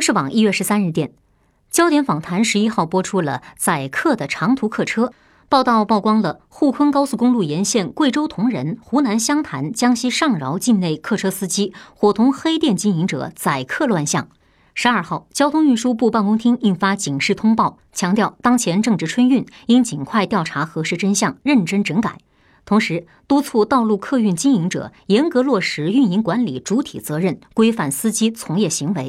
央视网一月十三日电，《焦点访谈》十一号播出了载客的长途客车报道，曝光了沪昆高速公路沿线贵州铜仁、湖南湘潭、江西上饶境内客车司机伙同黑店经营者载客乱象。十二号，交通运输部办公厅印发警示通报，强调当前正值春运，应尽快调查核实真相，认真整改。同时，督促道路客运经营者严格落实运营管理主体责任，规范司机从业行为。